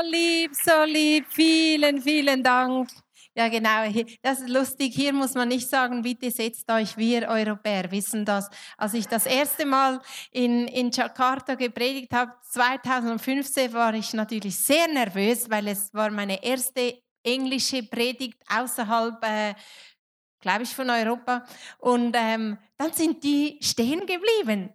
So lieb, so lieb. Vielen, vielen Dank. Ja, genau. Das ist lustig. Hier muss man nicht sagen, bitte setzt euch. Wir Europäer wissen das. Als ich das erste Mal in, in Jakarta gepredigt habe, 2015, war ich natürlich sehr nervös, weil es war meine erste englische Predigt außerhalb, äh, glaube ich, von Europa. Und ähm, dann sind die stehen geblieben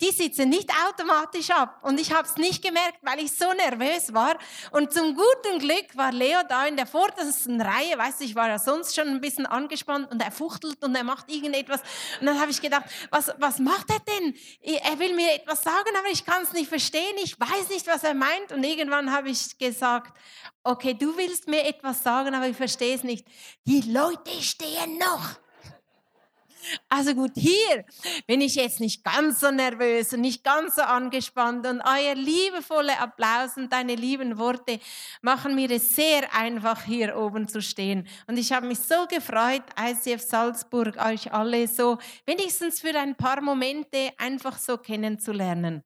die sitzen nicht automatisch ab. Und ich habe es nicht gemerkt, weil ich so nervös war. Und zum guten Glück war Leo da in der vordersten Reihe. Weißt du, ich war ja sonst schon ein bisschen angespannt und er fuchtelt und er macht irgendetwas. Und dann habe ich gedacht, was, was macht er denn? Er will mir etwas sagen, aber ich kann es nicht verstehen. Ich weiß nicht, was er meint. Und irgendwann habe ich gesagt, okay, du willst mir etwas sagen, aber ich verstehe es nicht. Die Leute stehen noch. Also gut, hier bin ich jetzt nicht ganz so nervös und nicht ganz so angespannt und euer liebevolle Applaus und deine lieben Worte machen mir es sehr einfach, hier oben zu stehen. Und ich habe mich so gefreut, ICF Salzburg, euch alle so wenigstens für ein paar Momente einfach so kennenzulernen.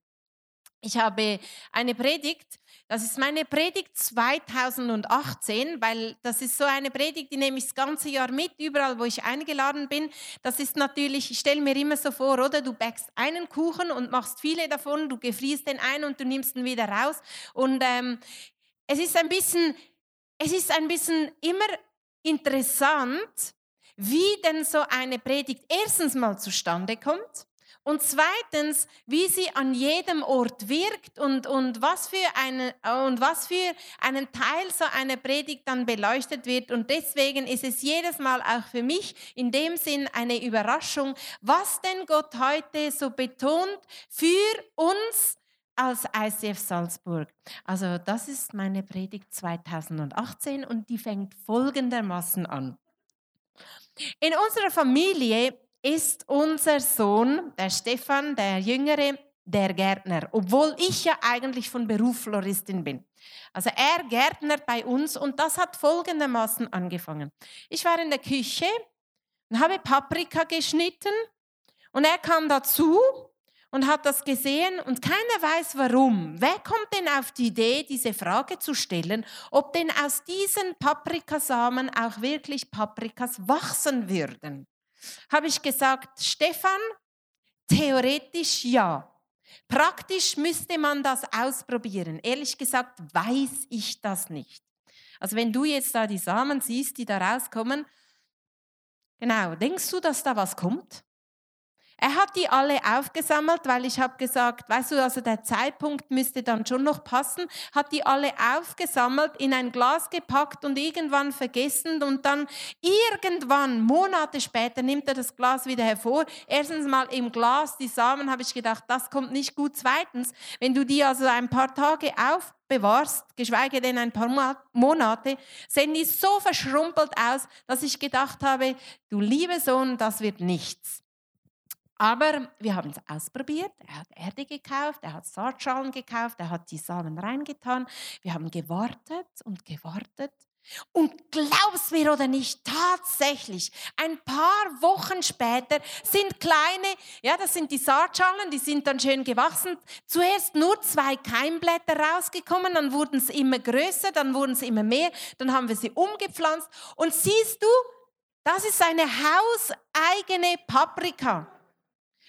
Ich habe eine Predigt das ist meine Predigt 2018, weil das ist so eine Predigt, die nehme ich das ganze Jahr mit, überall, wo ich eingeladen bin. Das ist natürlich, ich stelle mir immer so vor, oder? Du backst einen Kuchen und machst viele davon, du gefrierst den ein und du nimmst ihn wieder raus. Und ähm, es ist ein bisschen, es ist ein bisschen immer interessant, wie denn so eine Predigt erstens mal zustande kommt und zweitens, wie sie an jedem Ort wirkt und, und, was für eine, und was für einen Teil so eine Predigt dann beleuchtet wird. Und deswegen ist es jedes Mal auch für mich in dem Sinn eine Überraschung, was denn Gott heute so betont für uns als ICF Salzburg. Also das ist meine Predigt 2018 und die fängt folgendermaßen an. In unserer Familie ist unser Sohn, der Stefan, der Jüngere, der Gärtner, obwohl ich ja eigentlich von Beruf Floristin bin. Also er gärtnert bei uns und das hat folgendermaßen angefangen. Ich war in der Küche und habe Paprika geschnitten und er kam dazu und hat das gesehen und keiner weiß warum. Wer kommt denn auf die Idee, diese Frage zu stellen, ob denn aus diesen Paprikasamen auch wirklich Paprikas wachsen würden? Habe ich gesagt, Stefan, theoretisch ja. Praktisch müsste man das ausprobieren. Ehrlich gesagt weiß ich das nicht. Also wenn du jetzt da die Samen siehst, die da rauskommen, genau, denkst du, dass da was kommt? Er hat die alle aufgesammelt, weil ich habe gesagt, weißt du, also der Zeitpunkt müsste dann schon noch passen, hat die alle aufgesammelt, in ein Glas gepackt und irgendwann vergessen und dann irgendwann, Monate später, nimmt er das Glas wieder hervor. Erstens mal im Glas, die Samen, habe ich gedacht, das kommt nicht gut. Zweitens, wenn du die also ein paar Tage aufbewahrst, geschweige denn ein paar Monate, sehen die so verschrumpelt aus, dass ich gedacht habe, du liebe Sohn, das wird nichts. Aber wir haben es ausprobiert. Er hat Erde gekauft, er hat Saatschalen gekauft, er hat die Samen reingetan. Wir haben gewartet und gewartet. Und glaub's mir oder nicht, tatsächlich, ein paar Wochen später sind kleine, ja, das sind die Saatschalen, die sind dann schön gewachsen. Zuerst nur zwei Keimblätter rausgekommen, dann wurden sie immer größer, dann wurden sie immer mehr, dann haben wir sie umgepflanzt. Und siehst du, das ist eine hauseigene Paprika.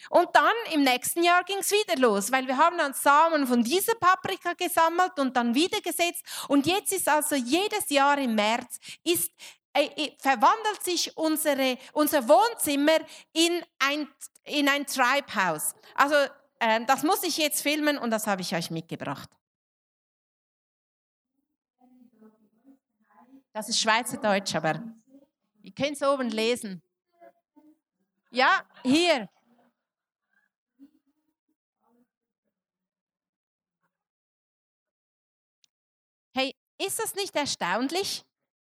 Und dann im nächsten Jahr ging es wieder los, weil wir haben dann Samen von dieser Paprika gesammelt und dann wieder gesetzt. Und jetzt ist also jedes Jahr im März ist äh, äh, verwandelt sich unsere, unser Wohnzimmer in ein, in ein Tribe-House. Also äh, das muss ich jetzt filmen und das habe ich euch mitgebracht. Das ist Schweizerdeutsch, aber ihr könnt es oben lesen. Ja, hier. Ist es nicht erstaunlich,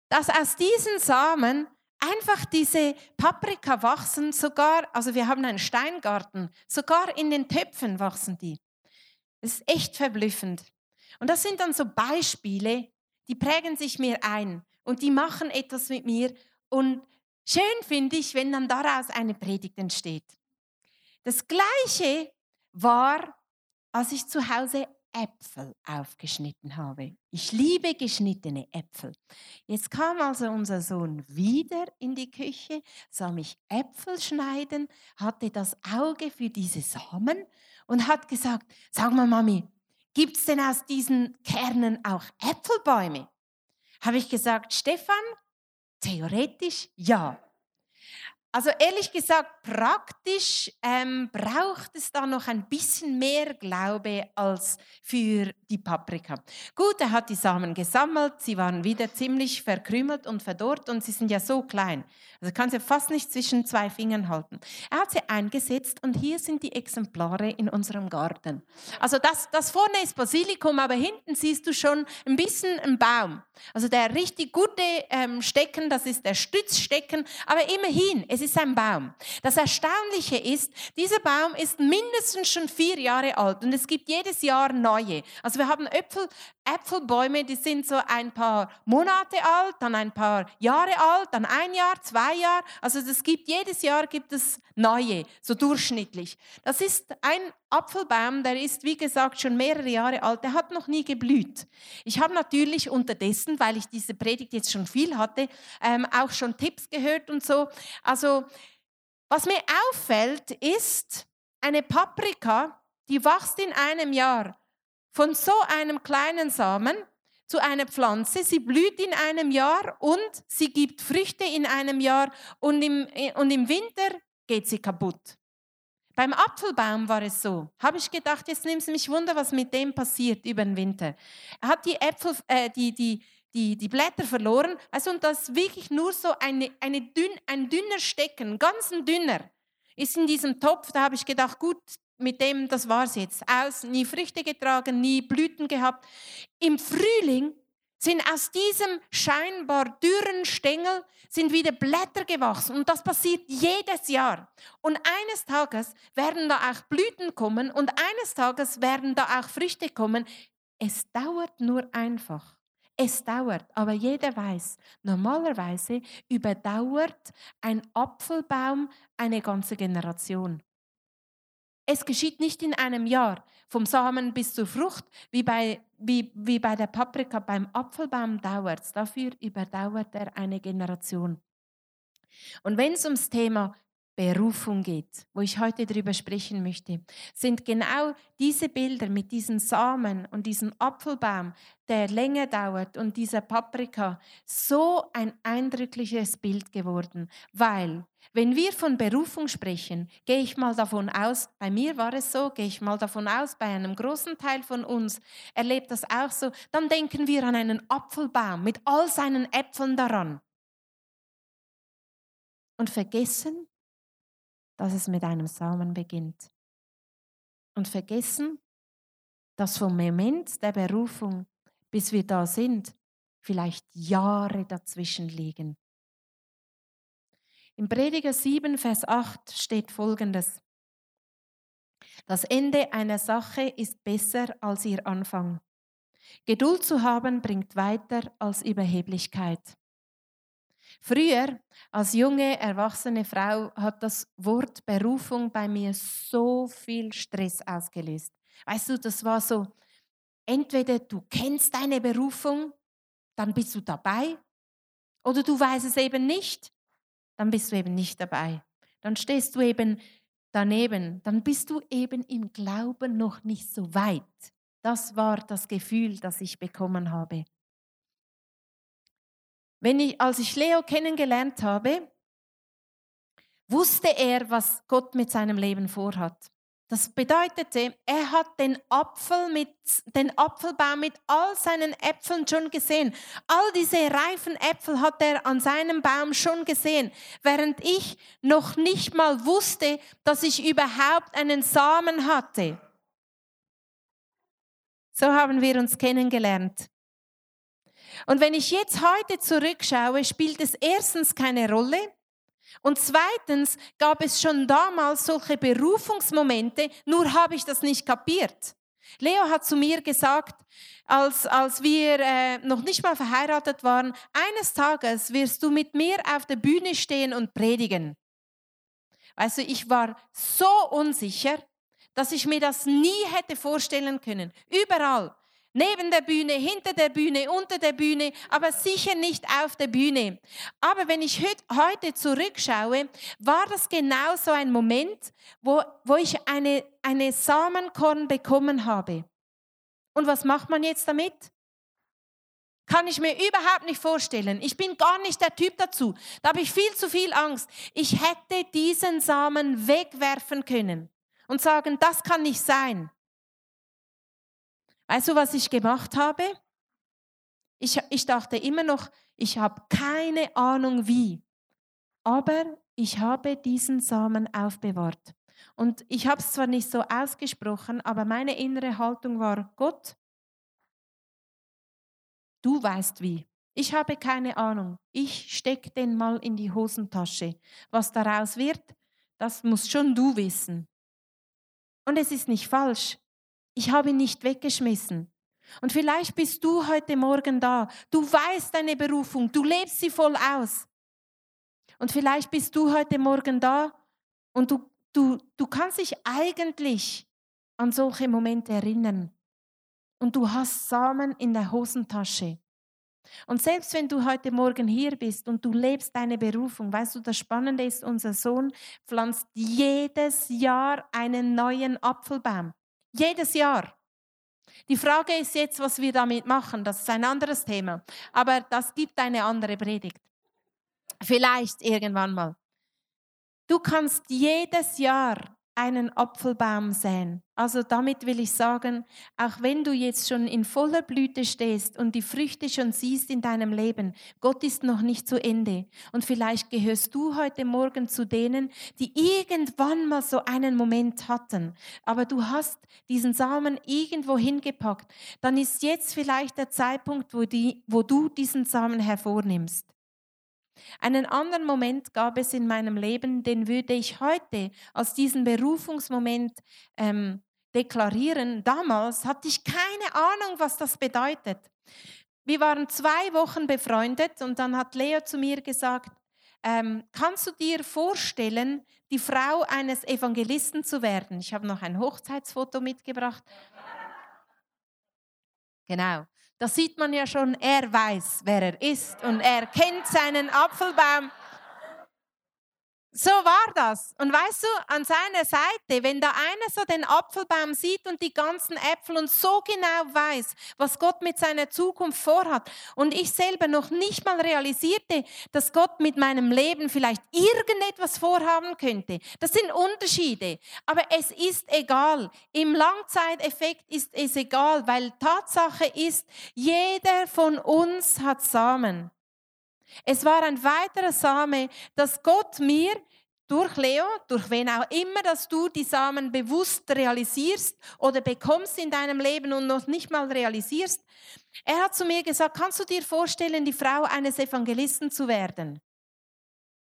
dass aus diesen Samen einfach diese Paprika wachsen, sogar, also wir haben einen Steingarten, sogar in den Töpfen wachsen die. Das ist echt verblüffend. Und das sind dann so Beispiele, die prägen sich mir ein und die machen etwas mit mir. Und schön finde ich, wenn dann daraus eine Predigt entsteht. Das Gleiche war, als ich zu Hause Äpfel aufgeschnitten habe. Ich liebe geschnittene Äpfel. Jetzt kam also unser Sohn wieder in die Küche, sah mich Äpfel schneiden, hatte das Auge für diese Samen und hat gesagt, sag mal Mami, gibt es denn aus diesen Kernen auch Äpfelbäume? Habe ich gesagt, Stefan, theoretisch ja. Also ehrlich gesagt, praktisch ähm, braucht es da noch ein bisschen mehr Glaube als für die Paprika. Gut, er hat die Samen gesammelt, sie waren wieder ziemlich verkrümelt und verdorrt und sie sind ja so klein. Also kann sie fast nicht zwischen zwei Fingern halten. Er hat sie eingesetzt und hier sind die Exemplare in unserem Garten. Also das, das vorne ist Basilikum, aber hinten siehst du schon ein bisschen einen Baum. Also der richtig gute ähm, Stecken, das ist der Stützstecken, aber immerhin, es ist ein Baum. Das Erstaunliche ist, dieser Baum ist mindestens schon vier Jahre alt und es gibt jedes Jahr neue. Also wir haben Äpfel, Äpfelbäume, die sind so ein paar Monate alt, dann ein paar Jahre alt, dann ein Jahr, zwei Jahre. Also es gibt jedes Jahr gibt es neue, so durchschnittlich. Das ist ein Apfelbaum, der ist wie gesagt schon mehrere Jahre alt. Der hat noch nie geblüht. Ich habe natürlich unterdessen, weil ich diese Predigt jetzt schon viel hatte, ähm, auch schon Tipps gehört und so. Also was mir auffällt, ist eine Paprika, die wächst in einem Jahr von so einem kleinen Samen zu einer Pflanze. Sie blüht in einem Jahr und sie gibt Früchte in einem Jahr und im, und im Winter geht sie kaputt. Beim Apfelbaum war es so. Habe ich gedacht, jetzt nimmt es mich Wunder, was mit dem passiert über den Winter. Er hat die Äpfel, äh, die, die, die, die Blätter verloren. Also und das wirklich nur so eine, eine dünn, ein dünner Stecken, ganz ein dünner, ist in diesem Topf. Da habe ich gedacht, gut, mit dem, das war es jetzt. Aus, nie Früchte getragen, nie Blüten gehabt. Im Frühling sind aus diesem scheinbar dürren Stängel sind wieder Blätter gewachsen und das passiert jedes Jahr. Und eines Tages werden da auch Blüten kommen und eines Tages werden da auch Früchte kommen. Es dauert nur einfach. Es dauert, aber jeder weiß, normalerweise überdauert ein Apfelbaum eine ganze Generation. Es geschieht nicht in einem Jahr, vom Samen bis zur Frucht, wie bei, wie, wie bei der Paprika. Beim Apfelbaum dauert es. Dafür überdauert er eine Generation. Und wenn es ums Thema Berufung geht, wo ich heute darüber sprechen möchte, sind genau diese Bilder mit diesen Samen und diesem Apfelbaum, der länger dauert und dieser Paprika so ein eindrückliches Bild geworden, weil wenn wir von Berufung sprechen, gehe ich mal davon aus, bei mir war es so, gehe ich mal davon aus, bei einem großen Teil von uns erlebt das auch so, dann denken wir an einen Apfelbaum mit all seinen Äpfeln daran. Und vergessen, dass es mit einem Samen beginnt. Und vergessen, dass vom Moment der Berufung, bis wir da sind, vielleicht Jahre dazwischen liegen. Im Prediger 7, Vers 8 steht folgendes. Das Ende einer Sache ist besser als ihr Anfang. Geduld zu haben bringt weiter als Überheblichkeit. Früher, als junge, erwachsene Frau, hat das Wort Berufung bei mir so viel Stress ausgelöst. Weißt du, das war so, entweder du kennst deine Berufung, dann bist du dabei, oder du weißt es eben nicht, dann bist du eben nicht dabei. Dann stehst du eben daneben, dann bist du eben im Glauben noch nicht so weit. Das war das Gefühl, das ich bekommen habe. Wenn ich, als ich Leo kennengelernt habe, wusste er, was Gott mit seinem Leben vorhat. Das bedeutete, er hat den, Apfel mit, den Apfelbaum mit all seinen Äpfeln schon gesehen. All diese reifen Äpfel hat er an seinem Baum schon gesehen, während ich noch nicht mal wusste, dass ich überhaupt einen Samen hatte. So haben wir uns kennengelernt. Und wenn ich jetzt heute zurückschaue, spielt es erstens keine Rolle. Und zweitens gab es schon damals solche Berufungsmomente, nur habe ich das nicht kapiert. Leo hat zu mir gesagt, als, als wir äh, noch nicht mal verheiratet waren, eines Tages wirst du mit mir auf der Bühne stehen und predigen. Also ich war so unsicher, dass ich mir das nie hätte vorstellen können. Überall. Neben der Bühne, hinter der Bühne, unter der Bühne, aber sicher nicht auf der Bühne. Aber wenn ich heute zurückschaue, war das genau so ein Moment, wo, wo ich eine, eine Samenkorn bekommen habe. Und was macht man jetzt damit? Kann ich mir überhaupt nicht vorstellen. Ich bin gar nicht der Typ dazu. Da habe ich viel zu viel Angst. Ich hätte diesen Samen wegwerfen können und sagen, das kann nicht sein. Weißt du, was ich gemacht habe? Ich, ich dachte immer noch, ich habe keine Ahnung wie. Aber ich habe diesen Samen aufbewahrt. Und ich habe es zwar nicht so ausgesprochen, aber meine innere Haltung war, Gott, du weißt wie. Ich habe keine Ahnung. Ich stecke den mal in die Hosentasche. Was daraus wird, das musst schon du wissen. Und es ist nicht falsch. Ich habe ihn nicht weggeschmissen. Und vielleicht bist du heute Morgen da. Du weißt deine Berufung, du lebst sie voll aus. Und vielleicht bist du heute Morgen da und du, du, du kannst dich eigentlich an solche Momente erinnern. Und du hast Samen in der Hosentasche. Und selbst wenn du heute Morgen hier bist und du lebst deine Berufung, weißt du, das Spannende ist, unser Sohn pflanzt jedes Jahr einen neuen Apfelbaum. Jedes Jahr. Die Frage ist jetzt, was wir damit machen. Das ist ein anderes Thema. Aber das gibt eine andere Predigt. Vielleicht irgendwann mal. Du kannst jedes Jahr einen Apfelbaum säen. Also damit will ich sagen, auch wenn du jetzt schon in voller Blüte stehst und die Früchte schon siehst in deinem Leben, Gott ist noch nicht zu Ende. Und vielleicht gehörst du heute Morgen zu denen, die irgendwann mal so einen Moment hatten, aber du hast diesen Samen irgendwo hingepackt. Dann ist jetzt vielleicht der Zeitpunkt, wo, die, wo du diesen Samen hervornimmst. Einen anderen Moment gab es in meinem Leben, den würde ich heute als diesen Berufungsmoment ähm, deklarieren. Damals hatte ich keine Ahnung, was das bedeutet. Wir waren zwei Wochen befreundet und dann hat Leo zu mir gesagt, ähm, kannst du dir vorstellen, die Frau eines Evangelisten zu werden? Ich habe noch ein Hochzeitsfoto mitgebracht. Genau. Da sieht man ja schon, er weiß, wer er ist und er kennt seinen Apfelbaum. So war das. Und weißt du, an seiner Seite, wenn da einer so den Apfelbaum sieht und die ganzen Äpfel und so genau weiß, was Gott mit seiner Zukunft vorhat und ich selber noch nicht mal realisierte, dass Gott mit meinem Leben vielleicht irgendetwas vorhaben könnte. Das sind Unterschiede. Aber es ist egal. Im Langzeiteffekt ist es egal, weil Tatsache ist, jeder von uns hat Samen. Es war ein weiterer Same, dass Gott mir durch Leo, durch wen auch immer, dass du die Samen bewusst realisierst oder bekommst in deinem Leben und noch nicht mal realisierst. Er hat zu mir gesagt, kannst du dir vorstellen, die Frau eines Evangelisten zu werden?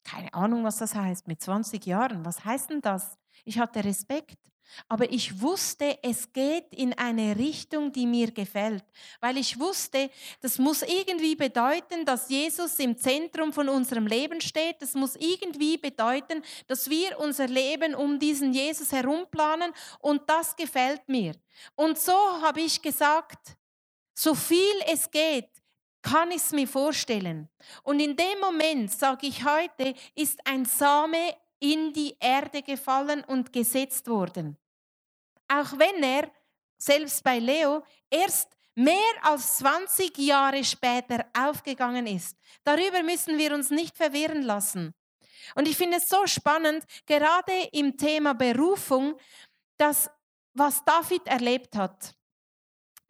Keine Ahnung, was das heißt, mit 20 Jahren. Was heißt denn das? Ich hatte Respekt. Aber ich wusste, es geht in eine Richtung, die mir gefällt, weil ich wusste, das muss irgendwie bedeuten, dass Jesus im Zentrum von unserem Leben steht. Das muss irgendwie bedeuten, dass wir unser Leben um diesen Jesus herum planen und das gefällt mir. Und so habe ich gesagt, so viel es geht, kann ich es mir vorstellen. Und in dem Moment, sage ich heute, ist ein Same in die Erde gefallen und gesetzt worden. Auch wenn er, selbst bei Leo, erst mehr als 20 Jahre später aufgegangen ist. Darüber müssen wir uns nicht verwirren lassen. Und ich finde es so spannend, gerade im Thema Berufung, dass was David erlebt hat.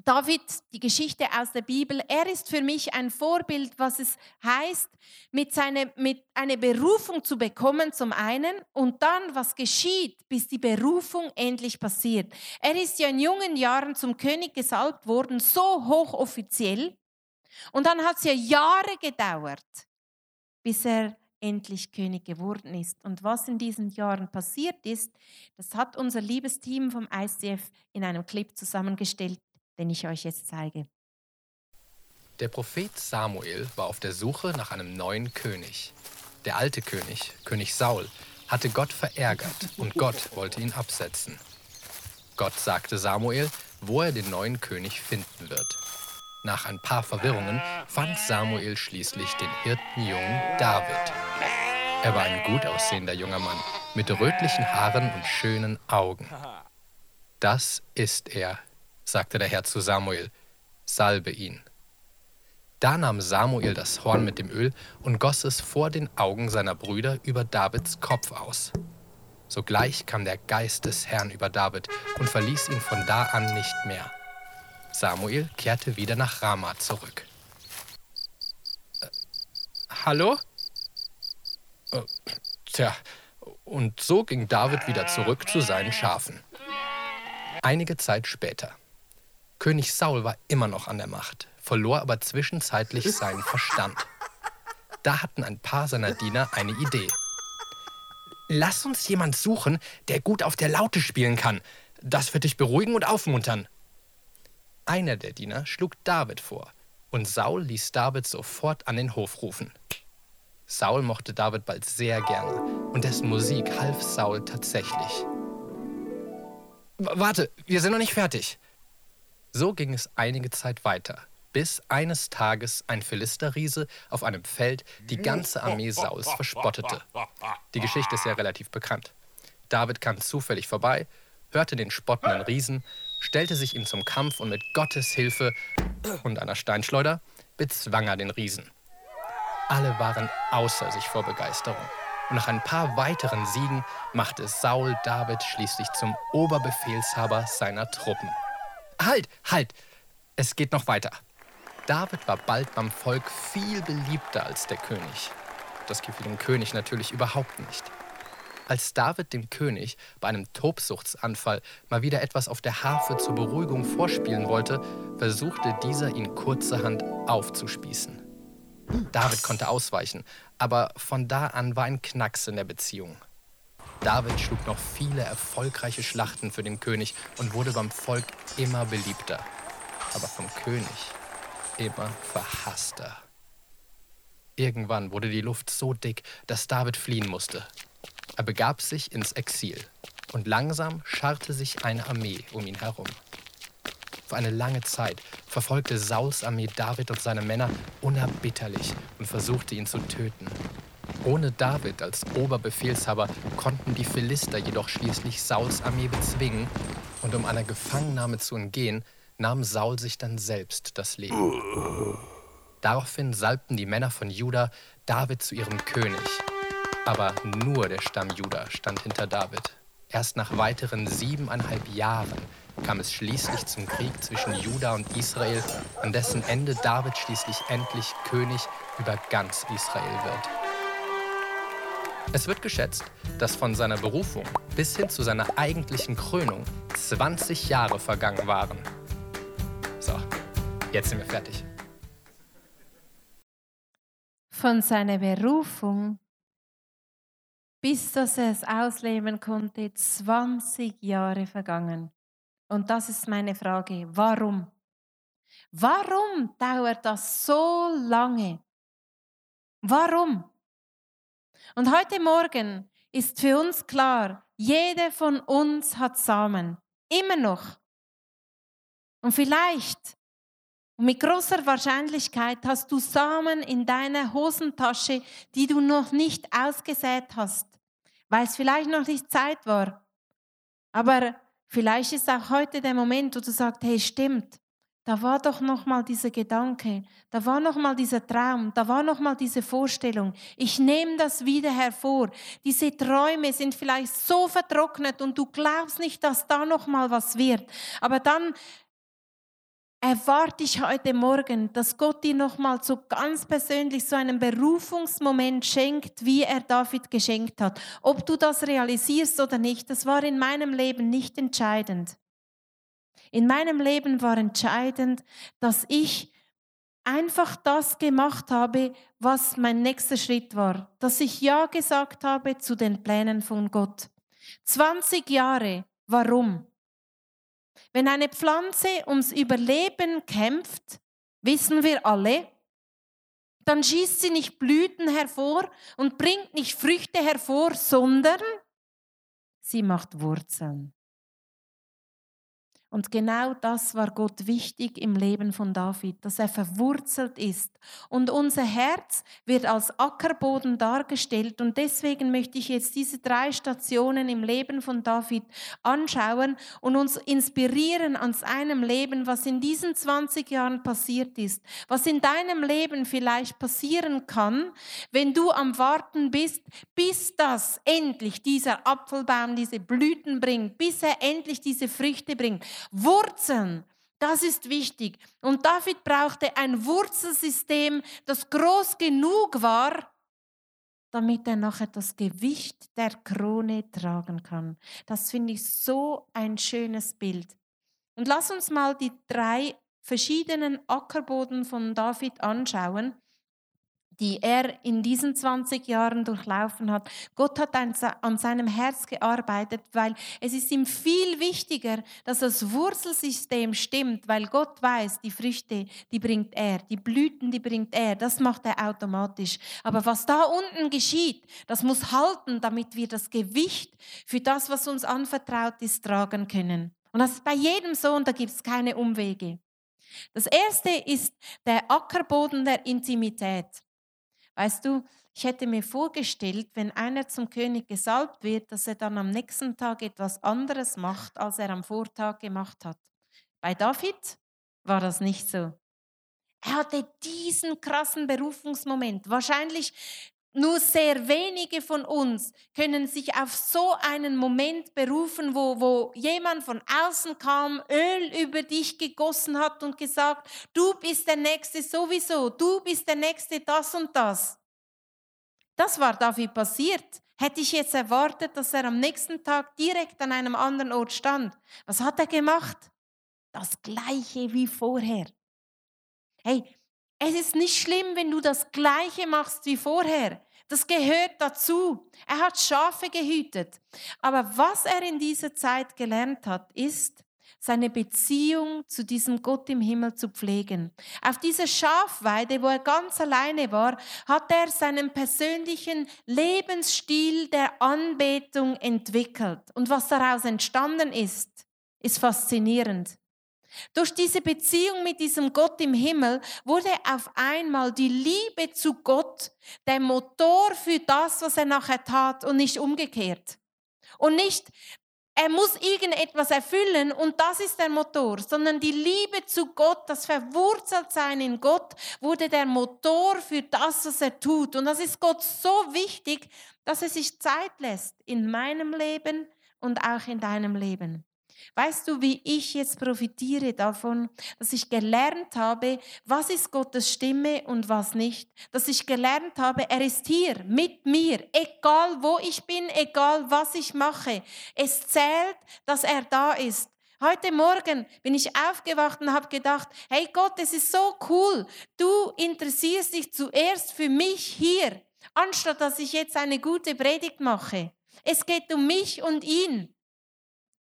David, die Geschichte aus der Bibel, er ist für mich ein Vorbild, was es heißt, mit, seine, mit eine Berufung zu bekommen zum einen und dann, was geschieht, bis die Berufung endlich passiert. Er ist ja in jungen Jahren zum König gesalbt worden, so hochoffiziell. Und dann hat es ja Jahre gedauert, bis er endlich König geworden ist. Und was in diesen Jahren passiert ist, das hat unser liebes Team vom ICF in einem Clip zusammengestellt den ich euch jetzt zeige. Der Prophet Samuel war auf der Suche nach einem neuen König. Der alte König, König Saul, hatte Gott verärgert und Gott wollte ihn absetzen. Gott sagte Samuel, wo er den neuen König finden wird. Nach ein paar Verwirrungen fand Samuel schließlich den Hirtenjungen David. Er war ein gut aussehender junger Mann mit rötlichen Haaren und schönen Augen. Das ist er, sagte der Herr zu Samuel, salbe ihn. Da nahm Samuel das Horn mit dem Öl und goss es vor den Augen seiner Brüder über Davids Kopf aus. Sogleich kam der Geist des Herrn über David und verließ ihn von da an nicht mehr. Samuel kehrte wieder nach Rama zurück. Äh, hallo? Äh, tja, und so ging David wieder zurück zu seinen Schafen. Einige Zeit später. König Saul war immer noch an der Macht, verlor aber zwischenzeitlich seinen Verstand. Da hatten ein paar seiner Diener eine Idee. Lass uns jemand suchen, der gut auf der Laute spielen kann. Das wird dich beruhigen und aufmuntern. Einer der Diener schlug David vor, und Saul ließ David sofort an den Hof rufen. Saul mochte David bald sehr gerne, und dessen Musik half Saul tatsächlich. W warte, wir sind noch nicht fertig. So ging es einige Zeit weiter, bis eines Tages ein Philisterriese auf einem Feld die ganze Armee Sauls verspottete. Die Geschichte ist ja relativ bekannt. David kam zufällig vorbei, hörte den spottenden Riesen, stellte sich ihm zum Kampf und mit Gottes Hilfe und einer Steinschleuder bezwang er den Riesen. Alle waren außer sich vor Begeisterung. Und nach ein paar weiteren Siegen machte Saul David schließlich zum Oberbefehlshaber seiner Truppen. Halt, halt! Es geht noch weiter. David war bald beim Volk viel beliebter als der König. Das gefiel dem König natürlich überhaupt nicht. Als David dem König bei einem Tobsuchtsanfall mal wieder etwas auf der Harfe zur Beruhigung vorspielen wollte, versuchte dieser ihn kurzerhand aufzuspießen. David konnte ausweichen, aber von da an war ein Knacks in der Beziehung. David schlug noch viele erfolgreiche Schlachten für den König und wurde beim Volk immer beliebter, aber vom König immer verhasster. Irgendwann wurde die Luft so dick, dass David fliehen musste. Er begab sich ins Exil und langsam scharrte sich eine Armee um ihn herum. Für eine lange Zeit verfolgte Sauls Armee David und seine Männer unerbitterlich und versuchte ihn zu töten. Ohne David als Oberbefehlshaber konnten die Philister jedoch schließlich Sauls Armee bezwingen und um einer Gefangennahme zu entgehen, nahm Saul sich dann selbst das Leben. Daraufhin salbten die Männer von Juda David zu ihrem König. Aber nur der Stamm Juda stand hinter David. Erst nach weiteren siebeneinhalb Jahren kam es schließlich zum Krieg zwischen Juda und Israel, an dessen Ende David schließlich endlich König über ganz Israel wird. Es wird geschätzt, dass von seiner Berufung bis hin zu seiner eigentlichen Krönung 20 Jahre vergangen waren. So, jetzt sind wir fertig. Von seiner Berufung bis dass er es ausleben konnte, 20 Jahre vergangen. Und das ist meine Frage, warum? Warum dauert das so lange? Warum? Und heute Morgen ist für uns klar, jeder von uns hat Samen. Immer noch. Und vielleicht, mit großer Wahrscheinlichkeit, hast du Samen in deiner Hosentasche, die du noch nicht ausgesät hast, weil es vielleicht noch nicht Zeit war. Aber vielleicht ist auch heute der Moment, wo du sagst, hey, stimmt, da war doch noch mal dieser Gedanke, da war noch mal dieser Traum, da war noch mal diese Vorstellung. Ich nehme das wieder hervor. Diese Träume sind vielleicht so vertrocknet und du glaubst nicht, dass da noch mal was wird. Aber dann erwarte ich heute Morgen, dass Gott dir noch mal so ganz persönlich so einen Berufungsmoment schenkt, wie er David geschenkt hat. Ob du das realisierst oder nicht, das war in meinem Leben nicht entscheidend. In meinem Leben war entscheidend, dass ich einfach das gemacht habe, was mein nächster Schritt war. Dass ich Ja gesagt habe zu den Plänen von Gott. 20 Jahre. Warum? Wenn eine Pflanze ums Überleben kämpft, wissen wir alle, dann schießt sie nicht Blüten hervor und bringt nicht Früchte hervor, sondern sie macht Wurzeln. Und genau das war Gott wichtig im Leben von David, dass er verwurzelt ist. Und unser Herz wird als Ackerboden dargestellt. Und deswegen möchte ich jetzt diese drei Stationen im Leben von David anschauen und uns inspirieren an seinem Leben, was in diesen 20 Jahren passiert ist, was in deinem Leben vielleicht passieren kann, wenn du am Warten bist, bis das endlich dieser Apfelbaum diese Blüten bringt, bis er endlich diese Früchte bringt. Wurzeln, das ist wichtig. Und David brauchte ein Wurzelsystem, das groß genug war, damit er nachher das Gewicht der Krone tragen kann. Das finde ich so ein schönes Bild. Und lass uns mal die drei verschiedenen Ackerboden von David anschauen die er in diesen 20 Jahren durchlaufen hat. Gott hat an seinem Herz gearbeitet, weil es ist ihm viel wichtiger, dass das Wurzelsystem stimmt, weil Gott weiß, die Früchte, die bringt er, die Blüten, die bringt er, das macht er automatisch. Aber was da unten geschieht, das muss halten, damit wir das Gewicht für das, was uns anvertraut ist, tragen können. Und das ist bei jedem so und da gibt es keine Umwege. Das erste ist der Ackerboden der Intimität. Weißt du, ich hätte mir vorgestellt, wenn einer zum König gesalbt wird, dass er dann am nächsten Tag etwas anderes macht, als er am Vortag gemacht hat. Bei David war das nicht so. Er hatte diesen krassen Berufungsmoment. Wahrscheinlich nur sehr wenige von uns können sich auf so einen Moment berufen, wo, wo jemand von außen kam, Öl über dich gegossen hat und gesagt, du bist der Nächste sowieso, du bist der Nächste das und das. Das war David passiert. Hätte ich jetzt erwartet, dass er am nächsten Tag direkt an einem anderen Ort stand. Was hat er gemacht? Das gleiche wie vorher. Hey, es ist nicht schlimm, wenn du das Gleiche machst wie vorher. Das gehört dazu. Er hat Schafe gehütet. Aber was er in dieser Zeit gelernt hat, ist, seine Beziehung zu diesem Gott im Himmel zu pflegen. Auf dieser Schafweide, wo er ganz alleine war, hat er seinen persönlichen Lebensstil der Anbetung entwickelt. Und was daraus entstanden ist, ist faszinierend. Durch diese Beziehung mit diesem Gott im Himmel wurde auf einmal die Liebe zu Gott der Motor für das, was er nachher tat und nicht umgekehrt. Und nicht, er muss irgendetwas erfüllen und das ist der Motor, sondern die Liebe zu Gott, das Verwurzeltsein in Gott wurde der Motor für das, was er tut. Und das ist Gott so wichtig, dass er sich Zeit lässt in meinem Leben und auch in deinem Leben. Weißt du, wie ich jetzt profitiere davon, dass ich gelernt habe, was ist Gottes Stimme und was nicht? Dass ich gelernt habe, er ist hier mit mir, egal wo ich bin, egal was ich mache. Es zählt, dass er da ist. Heute Morgen bin ich aufgewacht und habe gedacht, hey Gott, es ist so cool. Du interessierst dich zuerst für mich hier, anstatt dass ich jetzt eine gute Predigt mache. Es geht um mich und ihn.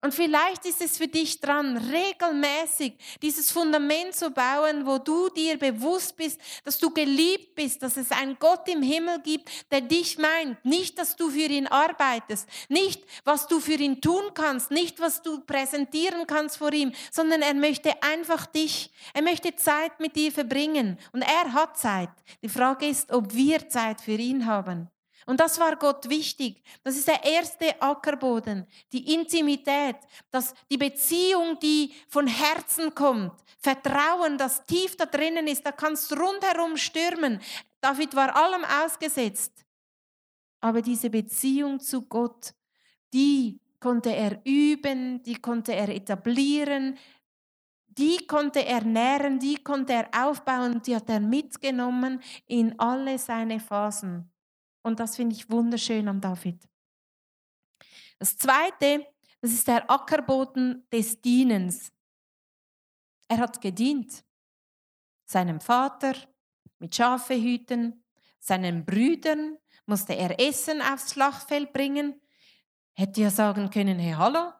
Und vielleicht ist es für dich dran, regelmäßig dieses Fundament zu bauen, wo du dir bewusst bist, dass du geliebt bist, dass es einen Gott im Himmel gibt, der dich meint. Nicht, dass du für ihn arbeitest, nicht, was du für ihn tun kannst, nicht, was du präsentieren kannst vor ihm, sondern er möchte einfach dich. Er möchte Zeit mit dir verbringen. Und er hat Zeit. Die Frage ist, ob wir Zeit für ihn haben. Und das war Gott wichtig. Das ist der erste Ackerboden, die Intimität, das, die Beziehung, die von Herzen kommt. Vertrauen, das tief da drinnen ist. Da kannst du rundherum stürmen. David war allem ausgesetzt. Aber diese Beziehung zu Gott, die konnte er üben, die konnte er etablieren, die konnte er nähren, die konnte er aufbauen, die hat er mitgenommen in alle seine Phasen. Und das finde ich wunderschön am David. Das zweite, das ist der Ackerboden des Dienens. Er hat gedient. Seinem Vater mit Schafe hüten, seinen Brüdern musste er Essen aufs Schlachtfeld bringen. Hätte ja sagen können, hey, hallo,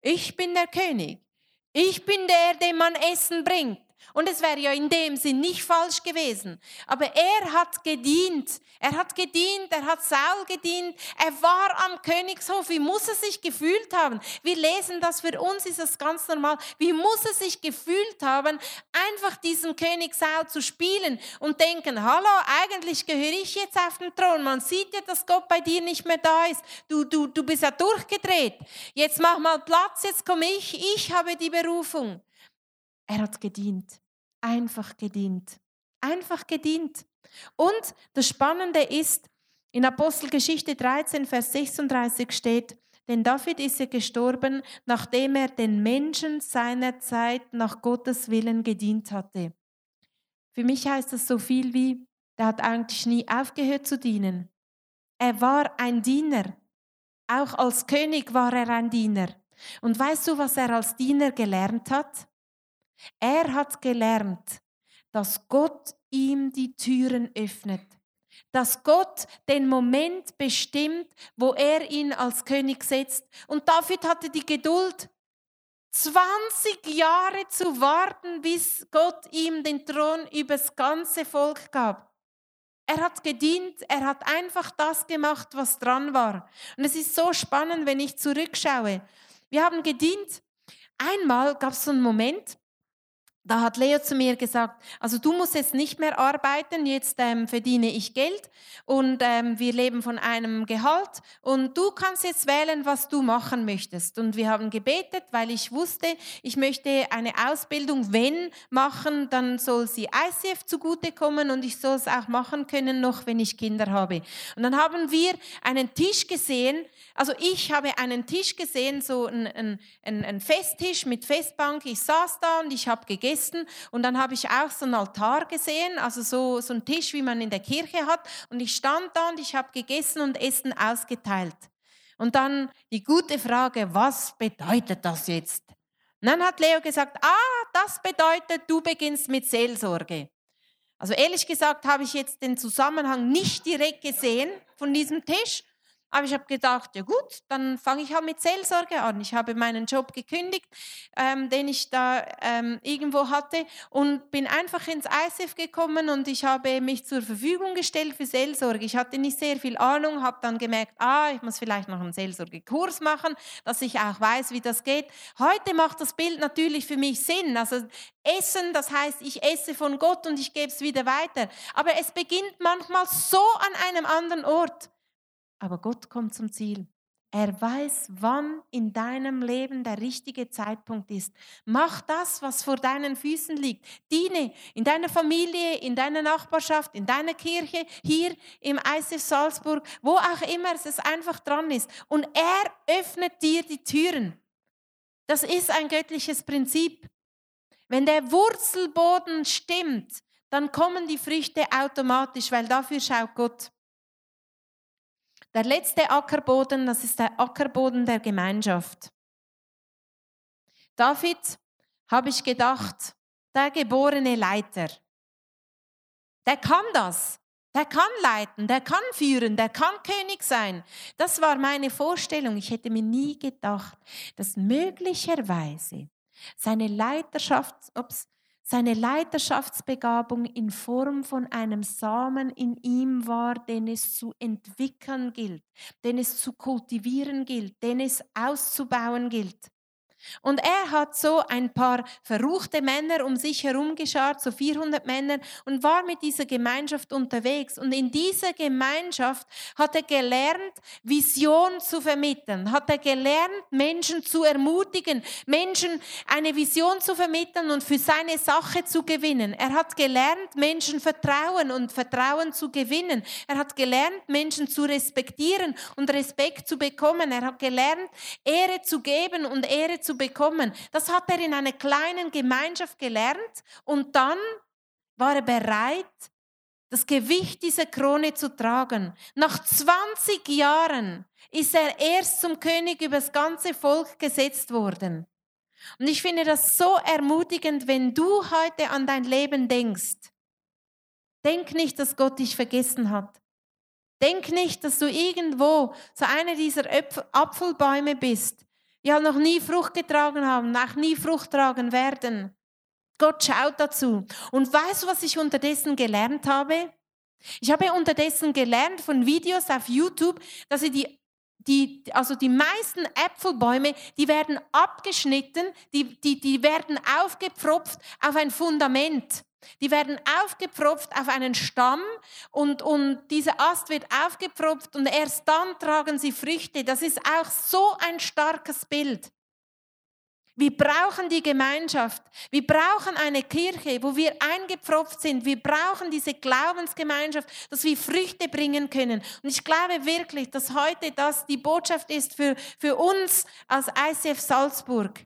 ich bin der König. Ich bin der, dem man Essen bringt. Und es wäre ja in dem Sinn nicht falsch gewesen. Aber er hat gedient. Er hat gedient, er hat Saul gedient. Er war am Königshof. Wie muss er sich gefühlt haben? Wir lesen das, für uns ist das ganz normal. Wie muss er sich gefühlt haben, einfach diesen König Saul zu spielen und denken, hallo, eigentlich gehöre ich jetzt auf den Thron. Man sieht ja, dass Gott bei dir nicht mehr da ist. Du, du, du bist ja durchgedreht. Jetzt mach mal Platz, jetzt komme ich. Ich habe die Berufung. Er hat gedient einfach gedient. Einfach gedient. Und das Spannende ist, in Apostelgeschichte 13, Vers 36 steht, denn David ist ja gestorben, nachdem er den Menschen seiner Zeit nach Gottes Willen gedient hatte. Für mich heißt das so viel wie, der hat eigentlich nie aufgehört zu dienen. Er war ein Diener. Auch als König war er ein Diener. Und weißt du, was er als Diener gelernt hat? Er hat gelernt, dass Gott ihm die Türen öffnet. Dass Gott den Moment bestimmt, wo er ihn als König setzt. Und David hatte die Geduld, 20 Jahre zu warten, bis Gott ihm den Thron übers ganze Volk gab. Er hat gedient, er hat einfach das gemacht, was dran war. Und es ist so spannend, wenn ich zurückschaue. Wir haben gedient. Einmal gab es so einen Moment, da hat Leo zu mir gesagt, also du musst jetzt nicht mehr arbeiten, jetzt ähm, verdiene ich Geld und ähm, wir leben von einem Gehalt und du kannst jetzt wählen, was du machen möchtest. Und wir haben gebetet, weil ich wusste, ich möchte eine Ausbildung, wenn machen, dann soll sie ICF zugutekommen und ich soll es auch machen können, noch wenn ich Kinder habe. Und dann haben wir einen Tisch gesehen, also ich habe einen Tisch gesehen, so ein, ein, ein, Festtisch mit Festbank, ich saß da und ich habe gegessen gegessen und dann habe ich auch so einen Altar gesehen, also so, so einen Tisch, wie man in der Kirche hat. Und ich stand da und ich habe gegessen und Essen ausgeteilt. Und dann die gute Frage, was bedeutet das jetzt? Und dann hat Leo gesagt, ah, das bedeutet, du beginnst mit Seelsorge. Also ehrlich gesagt habe ich jetzt den Zusammenhang nicht direkt gesehen von diesem Tisch, aber ich habe gedacht, ja gut, dann fange ich halt mit Seelsorge an. Ich habe meinen Job gekündigt, ähm, den ich da ähm, irgendwo hatte und bin einfach ins ISF gekommen und ich habe mich zur Verfügung gestellt für Seelsorge. Ich hatte nicht sehr viel Ahnung, habe dann gemerkt, ah, ich muss vielleicht noch einen Seelsorgekurs machen, dass ich auch weiß, wie das geht. Heute macht das Bild natürlich für mich Sinn. Also Essen, das heißt, ich esse von Gott und ich gebe es wieder weiter. Aber es beginnt manchmal so an einem anderen Ort aber Gott kommt zum Ziel. Er weiß, wann in deinem Leben der richtige Zeitpunkt ist. Mach das, was vor deinen Füßen liegt. Diene in deiner Familie, in deiner Nachbarschaft, in deiner Kirche, hier im ICF Salzburg, wo auch immer es einfach dran ist. Und er öffnet dir die Türen. Das ist ein göttliches Prinzip. Wenn der Wurzelboden stimmt, dann kommen die Früchte automatisch, weil dafür schaut Gott. Der letzte Ackerboden, das ist der Ackerboden der Gemeinschaft. David, habe ich gedacht, der geborene Leiter. Der kann das. Der kann leiten, der kann führen, der kann König sein. Das war meine Vorstellung. Ich hätte mir nie gedacht, dass möglicherweise seine Leiterschaft, ups, seine Leiterschaftsbegabung in Form von einem Samen in ihm war, den es zu entwickeln gilt, den es zu kultivieren gilt, den es auszubauen gilt. Und er hat so ein paar verruchte Männer um sich herum geschart, so 400 Männer, und war mit dieser Gemeinschaft unterwegs. Und in dieser Gemeinschaft hat er gelernt, Vision zu vermitteln, hat er gelernt, Menschen zu ermutigen, Menschen eine Vision zu vermitteln und für seine Sache zu gewinnen. Er hat gelernt, Menschen Vertrauen und Vertrauen zu gewinnen. Er hat gelernt, Menschen zu respektieren und Respekt zu bekommen. Er hat gelernt, Ehre zu geben und Ehre zu zu bekommen. Das hat er in einer kleinen Gemeinschaft gelernt und dann war er bereit, das Gewicht dieser Krone zu tragen. Nach 20 Jahren ist er erst zum König über das ganze Volk gesetzt worden. Und ich finde das so ermutigend, wenn du heute an dein Leben denkst. Denk nicht, dass Gott dich vergessen hat. Denk nicht, dass du irgendwo so einer dieser Apfelbäume bist, halt noch nie Frucht getragen haben, auch nie Frucht tragen werden. Gott schaut dazu. Und weißt du, was ich unterdessen gelernt habe? Ich habe unterdessen gelernt von Videos auf YouTube, dass die die, also die meisten Äpfelbäume, die werden abgeschnitten, die, die, die werden aufgepfropft auf ein Fundament. Die werden aufgepfropft auf einen Stamm und, und dieser Ast wird aufgepfropft und erst dann tragen sie Früchte. Das ist auch so ein starkes Bild. Wir brauchen die Gemeinschaft. Wir brauchen eine Kirche, wo wir eingepfropft sind. Wir brauchen diese Glaubensgemeinschaft, dass wir Früchte bringen können. Und ich glaube wirklich, dass heute das die Botschaft ist für, für uns als ICF Salzburg.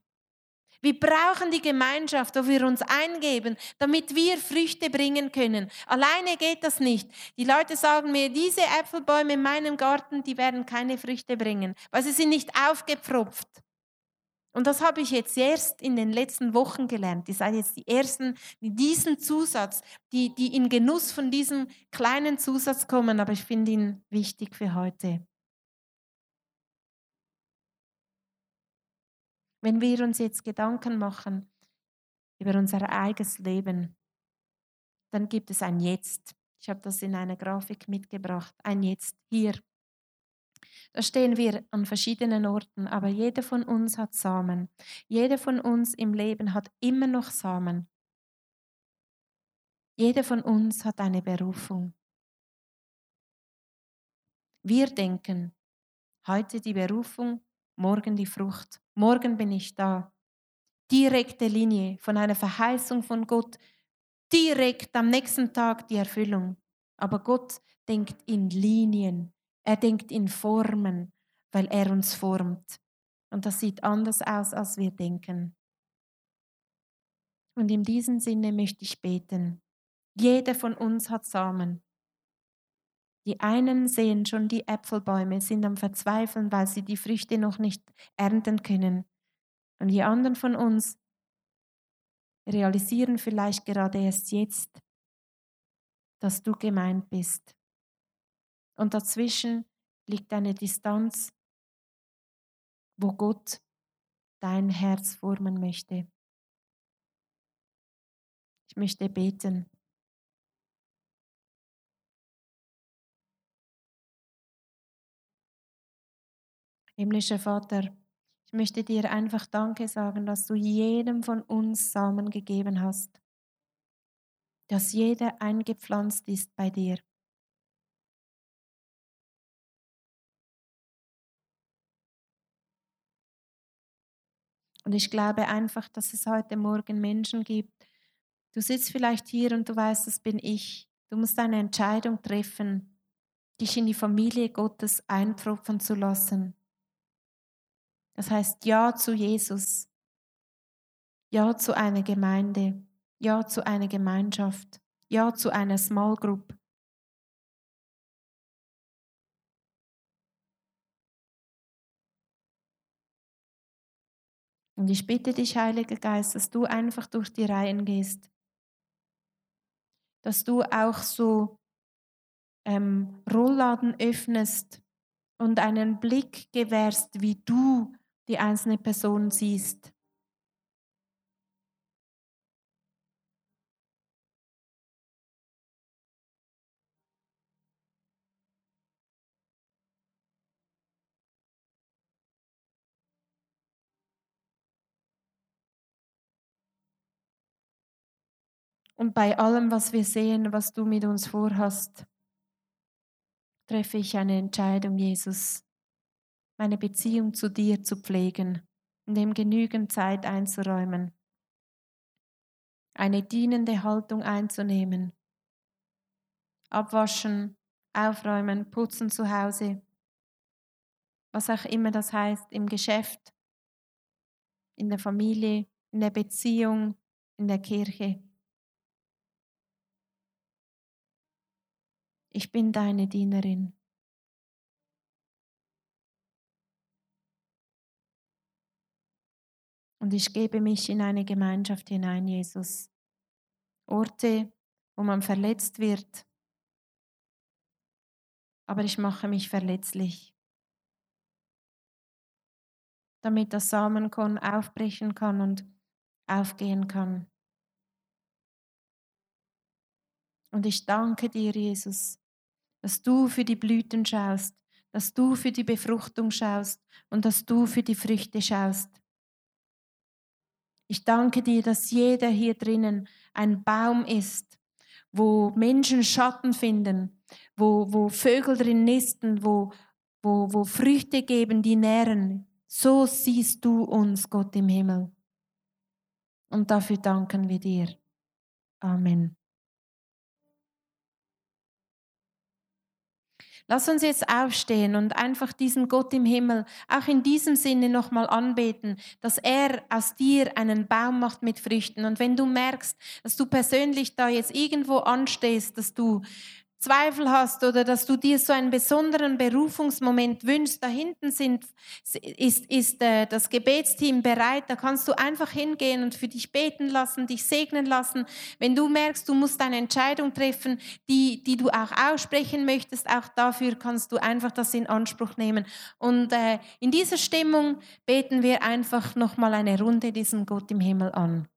Wir brauchen die Gemeinschaft, wo wir uns eingeben, damit wir Früchte bringen können. Alleine geht das nicht. Die Leute sagen mir, diese Äpfelbäume in meinem Garten, die werden keine Früchte bringen, weil sie sind nicht aufgepfropft. Und das habe ich jetzt erst in den letzten Wochen gelernt. Ihr seid jetzt die Ersten, die diesen Zusatz, die, die in Genuss von diesem kleinen Zusatz kommen, aber ich finde ihn wichtig für heute. Wenn wir uns jetzt Gedanken machen über unser eigenes Leben, dann gibt es ein Jetzt. Ich habe das in einer Grafik mitgebracht. Ein Jetzt hier da stehen wir an verschiedenen Orten, aber jeder von uns hat Samen. Jeder von uns im Leben hat immer noch Samen. Jeder von uns hat eine Berufung. Wir denken, heute die Berufung, morgen die Frucht, morgen bin ich da. Direkte Linie von einer Verheißung von Gott, direkt am nächsten Tag die Erfüllung. Aber Gott denkt in Linien, er denkt in Formen, weil er uns formt. Und das sieht anders aus, als wir denken. Und in diesem Sinne möchte ich beten. Jeder von uns hat Samen. Die einen sehen schon die Äpfelbäume, sind am Verzweifeln, weil sie die Früchte noch nicht ernten können. Und die anderen von uns realisieren vielleicht gerade erst jetzt, dass du gemeint bist und dazwischen liegt eine Distanz, wo Gott dein Herz formen möchte. Ich möchte beten. Himmlischer Vater, ich möchte dir einfach Danke sagen, dass du jedem von uns Samen gegeben hast, dass jeder eingepflanzt ist bei dir. Und ich glaube einfach, dass es heute Morgen Menschen gibt. Du sitzt vielleicht hier und du weißt, das bin ich. Du musst eine Entscheidung treffen, dich in die Familie Gottes eintropfen zu lassen. Das heißt Ja zu Jesus, Ja zu einer Gemeinde, Ja zu einer Gemeinschaft, Ja zu einer Small Group. Und ich bitte dich, Heiliger Geist, dass du einfach durch die Reihen gehst. Dass du auch so ähm, Rollladen öffnest und einen Blick gewährst, wie du die einzelne Person siehst. Und bei allem, was wir sehen, was du mit uns vorhast, treffe ich eine Entscheidung, Jesus, meine Beziehung zu dir zu pflegen und dem genügend Zeit einzuräumen, eine dienende Haltung einzunehmen, abwaschen, aufräumen, putzen zu Hause, was auch immer das heißt, im Geschäft, in der Familie, in der Beziehung, in der Kirche. Ich bin deine Dienerin. Und ich gebe mich in eine Gemeinschaft hinein, Jesus. Orte, wo man verletzt wird. Aber ich mache mich verletzlich, damit das Samenkorn aufbrechen kann und aufgehen kann. Und ich danke dir, Jesus, dass du für die Blüten schaust, dass du für die Befruchtung schaust und dass du für die Früchte schaust. Ich danke dir, dass jeder hier drinnen ein Baum ist, wo Menschen Schatten finden, wo, wo Vögel drin nisten, wo, wo, wo Früchte geben, die nähren. So siehst du uns, Gott im Himmel. Und dafür danken wir dir. Amen. Lass uns jetzt aufstehen und einfach diesen Gott im Himmel auch in diesem Sinne nochmal anbeten, dass er aus dir einen Baum macht mit Früchten. Und wenn du merkst, dass du persönlich da jetzt irgendwo anstehst, dass du Zweifel hast oder dass du dir so einen besonderen Berufungsmoment wünschst, da hinten sind, ist, ist äh, das Gebetsteam bereit, da kannst du einfach hingehen und für dich beten lassen, dich segnen lassen. Wenn du merkst, du musst eine Entscheidung treffen, die, die du auch aussprechen möchtest, auch dafür kannst du einfach das in Anspruch nehmen. Und äh, in dieser Stimmung beten wir einfach nochmal eine Runde diesen Gott im Himmel an.